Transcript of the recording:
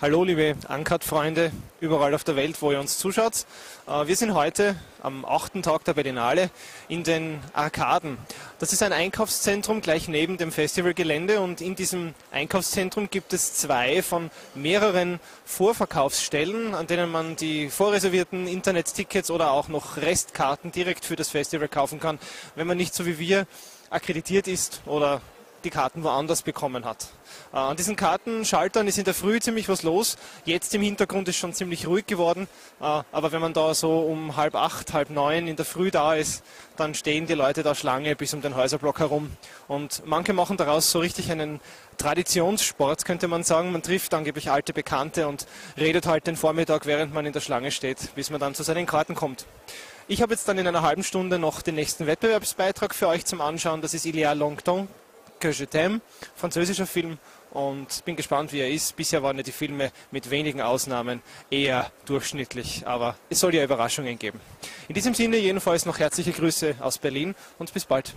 Hallo, liebe Ankert-Freunde, überall auf der Welt, wo ihr uns zuschaut. Äh, wir sind heute am achten Tag der Berlinale in den Arkaden. Das ist ein Einkaufszentrum gleich neben dem Festivalgelände und in diesem Einkaufszentrum gibt es zwei von mehreren Vorverkaufsstellen, an denen man die vorreservierten Internettickets oder auch noch Restkarten direkt für das Festival kaufen kann, wenn man nicht so wie wir akkreditiert ist oder die Karten woanders bekommen hat. Äh, an diesen Kartenschaltern ist in der Früh ziemlich was los. Jetzt im Hintergrund ist schon ziemlich ruhig geworden. Äh, aber wenn man da so um halb acht, halb neun in der Früh da ist, dann stehen die Leute da Schlange bis um den Häuserblock herum. Und manche machen daraus so richtig einen Traditionssport, könnte man sagen. Man trifft angeblich alte Bekannte und redet halt den Vormittag, während man in der Schlange steht, bis man dann zu seinen Karten kommt. Ich habe jetzt dann in einer halben Stunde noch den nächsten Wettbewerbsbeitrag für euch zum Anschauen. Das ist Il y a longtemps que je t'aime, französischer Film und bin gespannt, wie er ist. Bisher waren ja die Filme mit wenigen Ausnahmen eher durchschnittlich, aber es soll ja Überraschungen geben. In diesem Sinne jedenfalls noch herzliche Grüße aus Berlin und bis bald.